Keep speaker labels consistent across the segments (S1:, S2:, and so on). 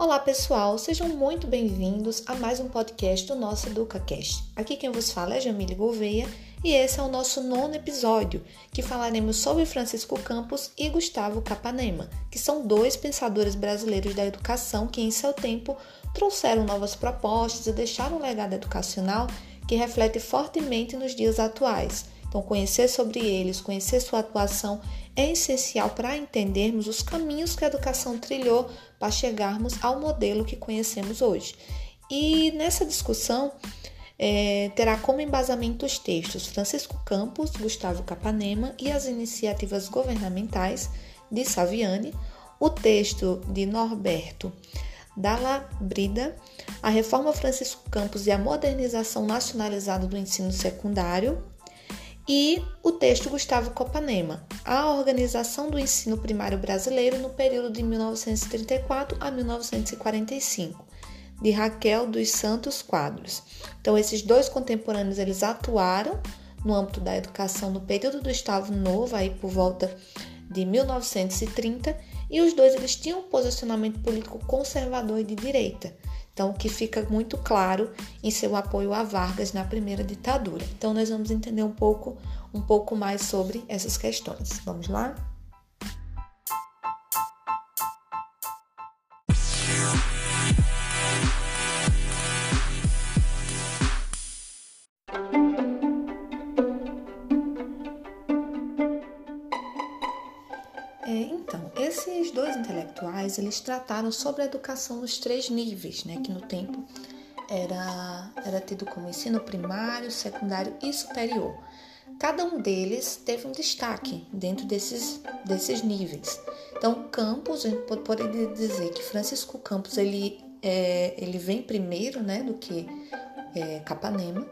S1: Olá pessoal, sejam muito bem-vindos a mais um podcast do nosso EducaCast. Aqui quem vos fala é Jamile Gouveia e esse é o nosso nono episódio, que falaremos sobre Francisco Campos e Gustavo Capanema, que são dois pensadores brasileiros da educação que em seu tempo trouxeram novas propostas e deixaram um legado educacional que reflete fortemente nos dias atuais. Então, conhecer sobre eles, conhecer sua atuação é essencial para entendermos os caminhos que a educação trilhou para chegarmos ao modelo que conhecemos hoje. E nessa discussão é, terá como embasamento os textos Francisco Campos, Gustavo Capanema e as iniciativas governamentais de Saviani, o texto de Norberto Dalla Brida, a reforma Francisco Campos e a modernização nacionalizada do ensino secundário, e o texto Gustavo Copanema, A Organização do Ensino Primário Brasileiro no período de 1934 a 1945, de Raquel dos Santos Quadros. Então, esses dois contemporâneos eles atuaram no âmbito da educação no período do Gustavo Novo, aí por volta de 1930, e os dois eles tinham um posicionamento político conservador e de direita. Então, que fica muito claro em seu apoio a Vargas na primeira ditadura. Então, nós vamos entender um pouco, um pouco mais sobre essas questões. Vamos lá? Intelectuais, eles trataram sobre a educação nos três níveis, né, que no tempo era, era tido como ensino primário, secundário e superior. Cada um deles teve um destaque dentro desses, desses níveis. Então, Campos, a gente poderia dizer que Francisco Campos ele, é, ele vem primeiro né, do que é, Capanema,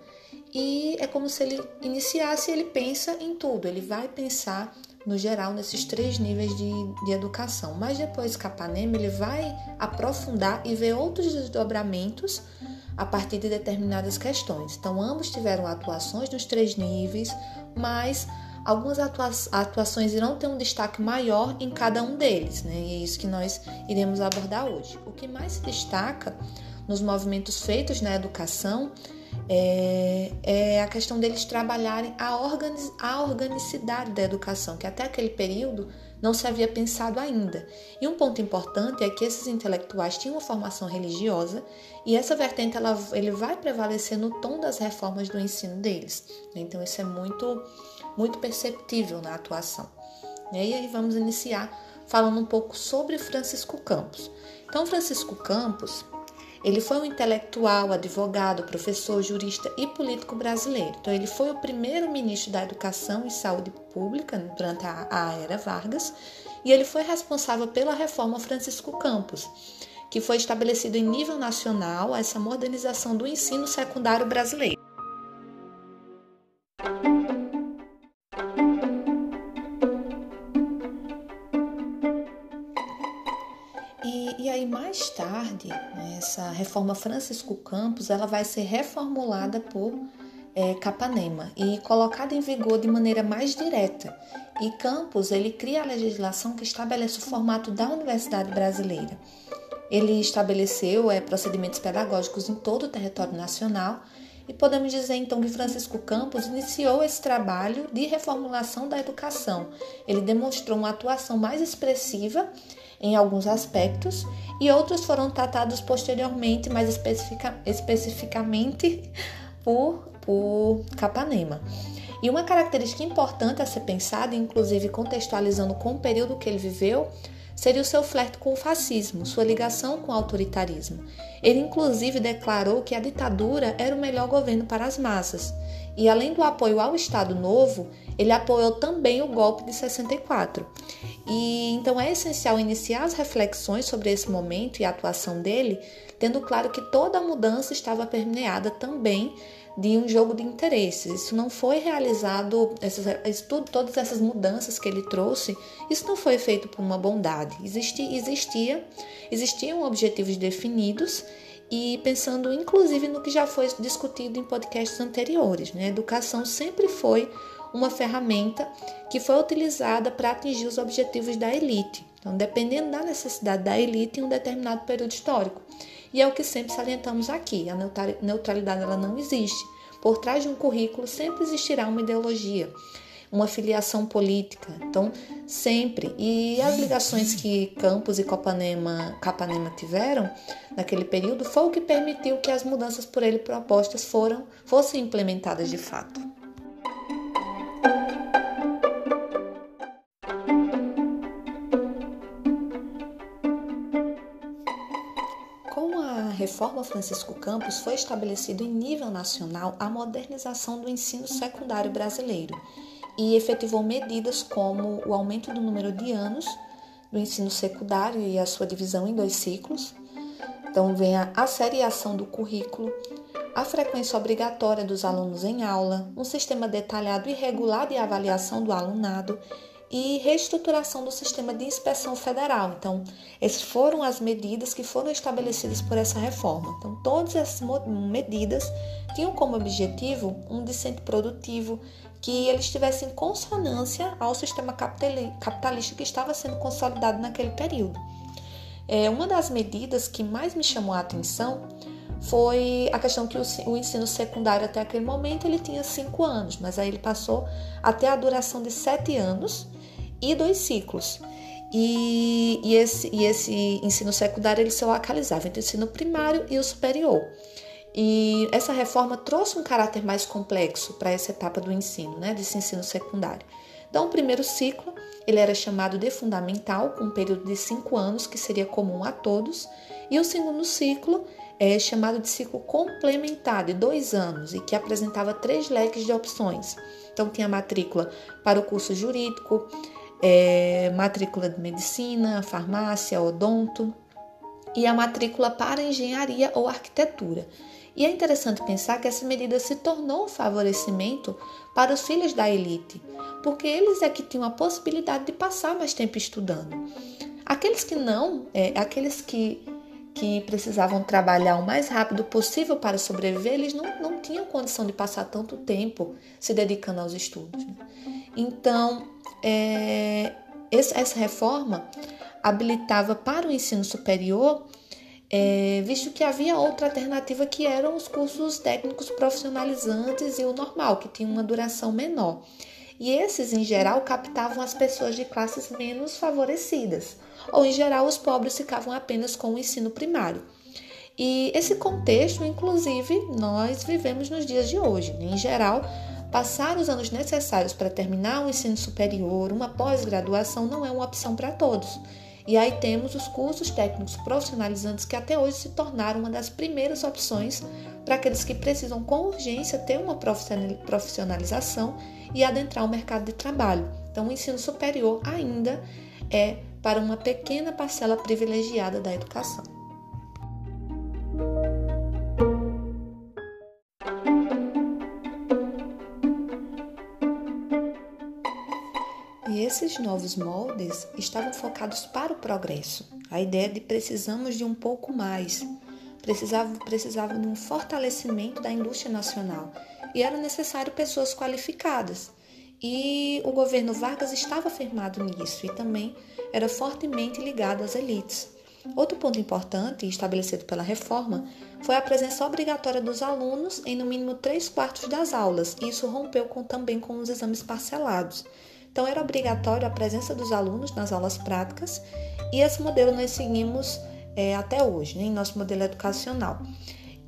S1: e é como se ele iniciasse, ele pensa em tudo, ele vai pensar no geral nesses três níveis de, de educação. Mas depois Capanema ele vai aprofundar e ver outros desdobramentos a partir de determinadas questões. Então ambos tiveram atuações nos três níveis, mas algumas atua atuações irão ter um destaque maior em cada um deles, né? E é isso que nós iremos abordar hoje. O que mais se destaca nos movimentos feitos na educação é, é, a questão deles trabalharem a, a organicidade da educação, que até aquele período não se havia pensado ainda. E um ponto importante é que esses intelectuais tinham uma formação religiosa e essa vertente ela, ele vai prevalecer no tom das reformas do ensino deles. Então isso é muito, muito perceptível na atuação. E aí vamos iniciar falando um pouco sobre Francisco Campos. Então Francisco Campos ele foi um intelectual, advogado, professor, jurista e político brasileiro. Então, ele foi o primeiro ministro da Educação e Saúde Pública durante a, era Vargas e ele foi responsável pela reforma Francisco Campos, que foi estabelecido em nível nacional essa modernização do ensino secundário brasileiro. Reforma Francisco Campos, ela vai ser reformulada por é, Capanema e colocada em vigor de maneira mais direta. E Campos ele cria a legislação que estabelece o formato da Universidade Brasileira. Ele estabeleceu é, procedimentos pedagógicos em todo o território nacional e podemos dizer então que Francisco Campos iniciou esse trabalho de reformulação da educação. Ele demonstrou uma atuação mais expressiva em alguns aspectos e outros foram tratados posteriormente, mais especifica, especificamente por, por Capanema. E uma característica importante a ser pensada, inclusive contextualizando com o período que ele viveu, seria o seu flerte com o fascismo, sua ligação com o autoritarismo. Ele, inclusive, declarou que a ditadura era o melhor governo para as massas. E, além do apoio ao Estado Novo, ele apoiou também o golpe de 64. E então é essencial iniciar as reflexões sobre esse momento e a atuação dele, tendo claro que toda a mudança estava permeada também de um jogo de interesses. Isso não foi realizado, essas, tudo, todas essas mudanças que ele trouxe, isso não foi feito por uma bondade. Existia, existia, existiam objetivos definidos e pensando inclusive no que já foi discutido em podcasts anteriores. Né? Educação sempre foi uma ferramenta que foi utilizada para atingir os objetivos da elite. Então, dependendo da necessidade da elite em um determinado período histórico. E é o que sempre salientamos aqui: a neutralidade ela não existe. Por trás de um currículo sempre existirá uma ideologia, uma filiação política. Então, sempre. E as ligações que Campos e Capanema, Capanema tiveram naquele período foi o que permitiu que as mudanças por ele propostas foram, fossem implementadas de fato. Reforma Francisco Campos foi estabelecido em nível nacional a modernização do ensino secundário brasileiro e efetivou medidas como o aumento do número de anos do ensino secundário e a sua divisão em dois ciclos. Então, vem a asseriação do currículo, a frequência obrigatória dos alunos em aula, um sistema detalhado e regular de avaliação do alunado e reestruturação do sistema de inspeção federal. Então, essas foram as medidas que foram estabelecidas por essa reforma. Então, todas essas medidas tinham como objetivo um discente produtivo que ele estivesse em consonância ao sistema capitalista que estava sendo consolidado naquele período. É, uma das medidas que mais me chamou a atenção foi a questão que o, ensino secundário até aquele momento ele tinha cinco anos, mas aí ele passou até a duração de sete anos e dois ciclos. E, e, esse, e esse ensino secundário ele se localizava entre o ensino primário e o superior. E essa reforma trouxe um caráter mais complexo para essa etapa do ensino, né, desse ensino secundário. Então, o primeiro ciclo ele era chamado de fundamental, com um período de cinco anos, que seria comum a todos, e o segundo ciclo é chamado de ciclo complementar, de dois anos, e que apresentava três leques de opções. Então, tinha matrícula para o curso jurídico, é, matrícula de medicina, farmácia, odonto e a matrícula para engenharia ou arquitetura. E é interessante pensar que essa medida se tornou um favorecimento para os filhos da elite, porque eles é que tinham a possibilidade de passar mais tempo estudando. Aqueles que não, é, aqueles que, que precisavam trabalhar o mais rápido possível para sobreviver, eles não, não tinham condição de passar tanto tempo se dedicando aos estudos. Né? Então, é, essa reforma habilitava para o ensino superior, é, visto que havia outra alternativa que eram os cursos técnicos profissionalizantes e o normal, que tinha uma duração menor. E esses, em geral, captavam as pessoas de classes menos favorecidas, ou em geral, os pobres ficavam apenas com o ensino primário. E esse contexto, inclusive, nós vivemos nos dias de hoje. Em geral, Passar os anos necessários para terminar o ensino superior, uma pós-graduação, não é uma opção para todos. E aí temos os cursos técnicos profissionalizantes que até hoje se tornaram uma das primeiras opções para aqueles que precisam com urgência ter uma profissionalização e adentrar o mercado de trabalho. Então, o ensino superior ainda é para uma pequena parcela privilegiada da educação. Esses novos moldes estavam focados para o progresso. A ideia de precisamos de um pouco mais, precisava, precisava de um fortalecimento da indústria nacional e era necessário pessoas qualificadas. E o governo Vargas estava firmado nisso e também era fortemente ligado às elites. Outro ponto importante estabelecido pela reforma foi a presença obrigatória dos alunos em no mínimo três quartos das aulas. E isso rompeu com, também com os exames parcelados. Então, era obrigatório a presença dos alunos nas aulas práticas e esse modelo nós seguimos é, até hoje, né, em nosso modelo educacional.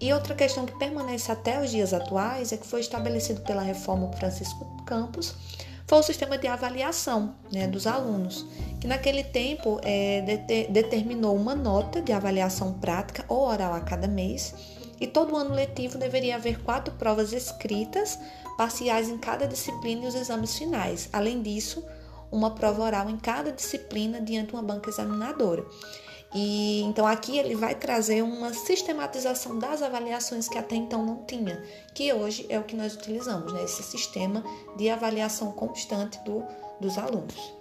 S1: E outra questão que permanece até os dias atuais é que foi estabelecido pela reforma Francisco Campos foi o sistema de avaliação né, dos alunos, que naquele tempo é, determinou uma nota de avaliação prática ou oral a cada mês, e todo ano letivo deveria haver quatro provas escritas parciais em cada disciplina e os exames finais. Além disso, uma prova oral em cada disciplina diante de uma banca examinadora. E então aqui ele vai trazer uma sistematização das avaliações que até então não tinha, que hoje é o que nós utilizamos, né? esse sistema de avaliação constante do, dos alunos.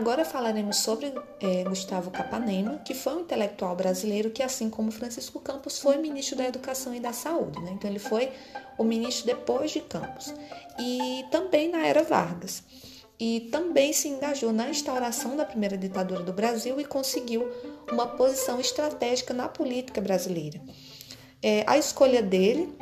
S1: Agora falaremos sobre é, Gustavo Capanema, que foi um intelectual brasileiro que, assim como Francisco Campos, foi ministro da Educação e da Saúde. Né? Então, ele foi o ministro depois de Campos. E também na era Vargas. E também se engajou na instauração da primeira ditadura do Brasil e conseguiu uma posição estratégica na política brasileira. É, a escolha dele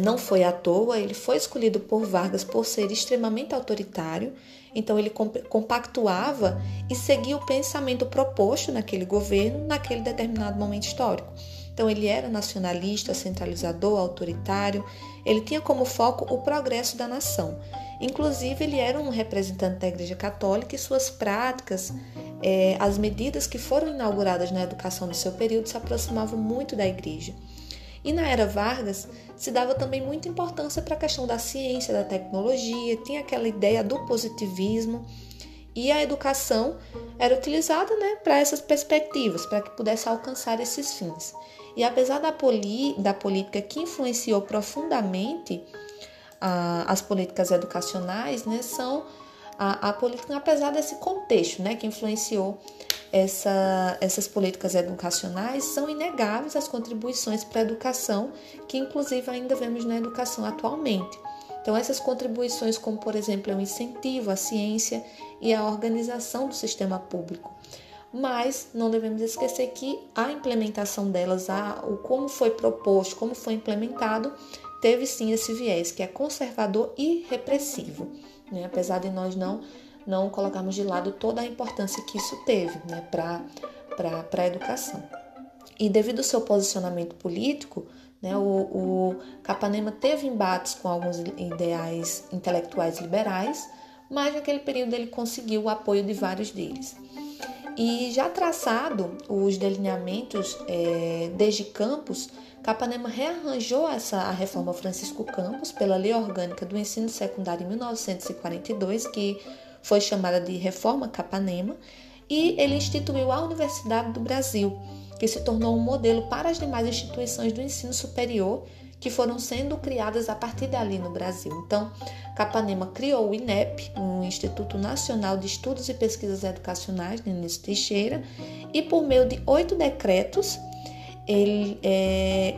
S1: não foi à toa, ele foi escolhido por Vargas por ser extremamente autoritário então ele compactuava e seguia o pensamento proposto naquele governo, naquele determinado momento histórico. Então ele era nacionalista, centralizador, autoritário, ele tinha como foco o progresso da nação. Inclusive, ele era um representante da Igreja Católica e suas práticas, eh, as medidas que foram inauguradas na educação no seu período se aproximavam muito da Igreja. E na era Vargas se dava também muita importância para a questão da ciência, da tecnologia, tinha aquela ideia do positivismo e a educação era utilizada né, para essas perspectivas, para que pudesse alcançar esses fins. E apesar da, poli, da política que influenciou profundamente a, as políticas educacionais, né, são a, a política, apesar desse contexto né, que influenciou essa, essas políticas educacionais, são inegáveis as contribuições para a educação, que inclusive ainda vemos na educação atualmente. Então, essas contribuições, como por exemplo, é o incentivo à ciência e à organização do sistema público. Mas não devemos esquecer que a implementação delas, a, o como foi proposto, como foi implementado, teve sim esse viés, que é conservador e repressivo. Né? Apesar de nós não não colocarmos de lado toda a importância que isso teve né, para a educação. E devido ao seu posicionamento político, né, o, o Capanema teve embates com alguns ideais intelectuais liberais, mas naquele período ele conseguiu o apoio de vários deles. E já traçado os delineamentos é, desde Campos, Capanema rearranjou essa, a reforma Francisco Campos pela Lei Orgânica do Ensino Secundário em 1942, que foi chamada de Reforma Capanema, e ele instituiu a Universidade do Brasil, que se tornou um modelo para as demais instituições do ensino superior que foram sendo criadas a partir dali no Brasil. Então, Capanema criou o INEP, o Instituto Nacional de Estudos e Pesquisas Educacionais, início Teixeira, e por meio de oito decretos, ele, é,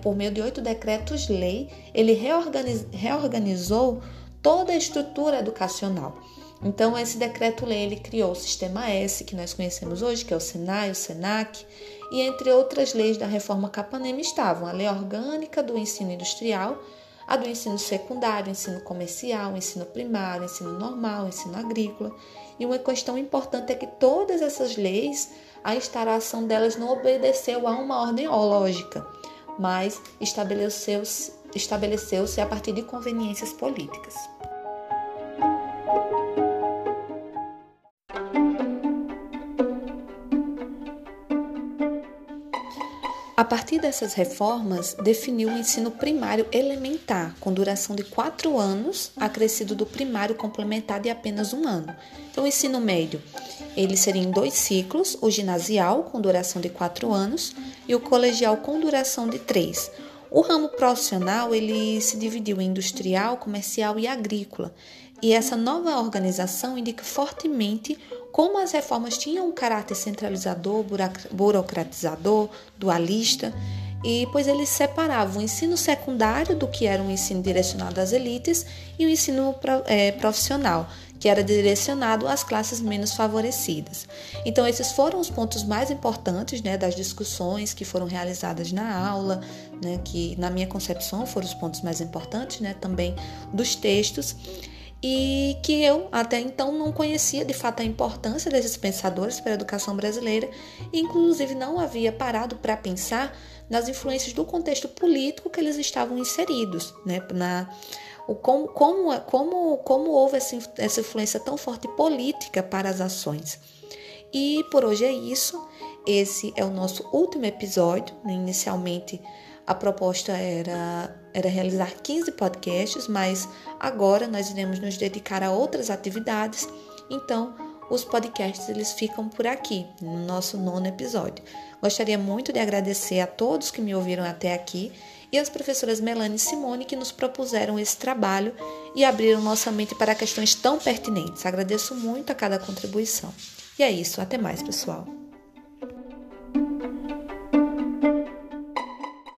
S1: por meio de oito decretos-lei, ele reorganiz, reorganizou toda a estrutura educacional. Então, esse decreto-lei ele criou o Sistema S, que nós conhecemos hoje, que é o SENAI, o SENAC, e entre outras leis da reforma Capanema estavam a Lei Orgânica do Ensino Industrial, a do ensino secundário, ensino comercial, ensino primário, ensino normal, ensino agrícola. E uma questão importante é que todas essas leis, a instalação delas não obedeceu a uma ordem lógica, mas estabeleceu-se estabeleceu a partir de conveniências políticas. A partir dessas reformas, definiu o ensino primário elementar, com duração de quatro anos, acrescido do primário complementar de apenas um ano. Então, o ensino médio, ele seria em dois ciclos, o ginasial, com duração de quatro anos, e o colegial, com duração de três. O ramo profissional, ele se dividiu em industrial, comercial e agrícola, e essa nova organização indica fortemente como as reformas tinham um caráter centralizador, burocratizador, dualista, e pois eles separavam o ensino secundário do que era um ensino direcionado às elites e o ensino é, profissional, que era direcionado às classes menos favorecidas. Então, esses foram os pontos mais importantes né, das discussões que foram realizadas na aula, né, que, na minha concepção, foram os pontos mais importantes né, também dos textos e que eu até então não conhecia de fato a importância desses pensadores para a educação brasileira, e inclusive não havia parado para pensar nas influências do contexto político que eles estavam inseridos, né? Na, o como, como, como, como houve essa, essa influência tão forte política para as ações. E por hoje é isso. Esse é o nosso último episódio. Né? Inicialmente a proposta era, era realizar 15 podcasts, mas agora nós iremos nos dedicar a outras atividades. Então, os podcasts eles ficam por aqui, no nosso nono episódio. Gostaria muito de agradecer a todos que me ouviram até aqui e as professoras Melanie e Simone que nos propuseram esse trabalho e abriram nossa mente para questões tão pertinentes. Agradeço muito a cada contribuição. E é isso, até mais, pessoal.